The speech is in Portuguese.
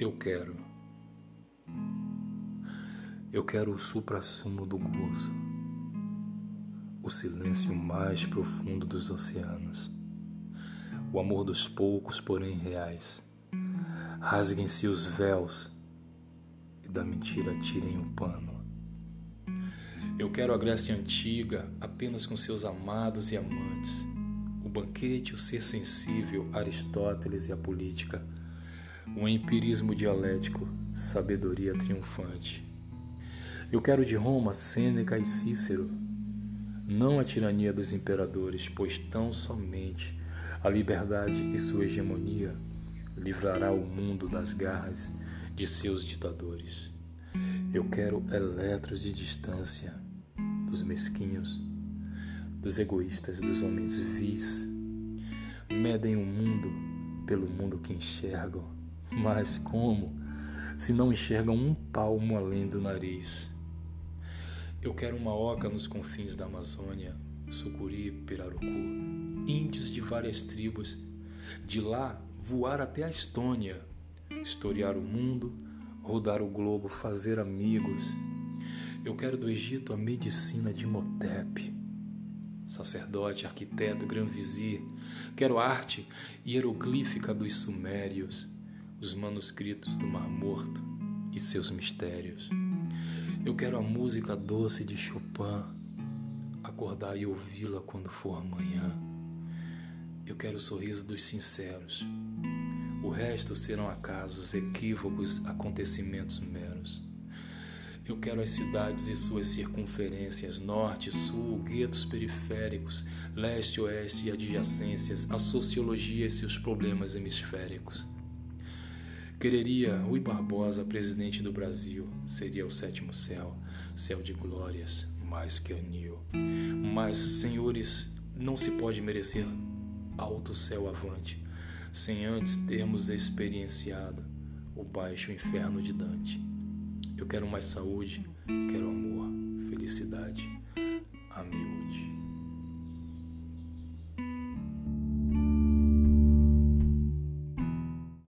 Eu quero. Eu quero o supra-sumo do gozo, o silêncio mais profundo dos oceanos, o amor dos poucos, porém reais. Rasguem-se os véus e da mentira tirem o pano. Eu quero a Grécia antiga apenas com seus amados e amantes, o banquete, o ser sensível, Aristóteles e a política um empirismo dialético, sabedoria triunfante. Eu quero de Roma Sêneca e Cícero, não a tirania dos imperadores, pois tão somente a liberdade e sua hegemonia livrará o mundo das garras de seus ditadores. Eu quero eletros de distância dos mesquinhos, dos egoístas, dos homens vis. Medem o mundo pelo mundo que enxergam mas como se não enxergam um palmo além do nariz? Eu quero uma oca nos confins da Amazônia, sucuri, pirarucu, índios de várias tribos. De lá voar até a Estônia, historiar o mundo, rodar o globo, fazer amigos. Eu quero do Egito a medicina de Motep, sacerdote, arquiteto, grão-vizir. Quero arte hieroglífica dos sumérios os manuscritos do Mar Morto e seus mistérios. Eu quero a música doce de Chopin, acordar e ouvi-la quando for amanhã. Eu quero o sorriso dos sinceros. O resto serão acasos, equívocos, acontecimentos meros. Eu quero as cidades e suas circunferências, norte, sul, guetos periféricos, leste, oeste e adjacências, a sociologia e seus problemas hemisféricos. Quereria Rui Barbosa, presidente do Brasil, seria o sétimo céu, céu de glórias, mais que anil. Mas, senhores, não se pode merecer alto céu avante, sem antes termos experienciado o baixo inferno de Dante. Eu quero mais saúde, quero amor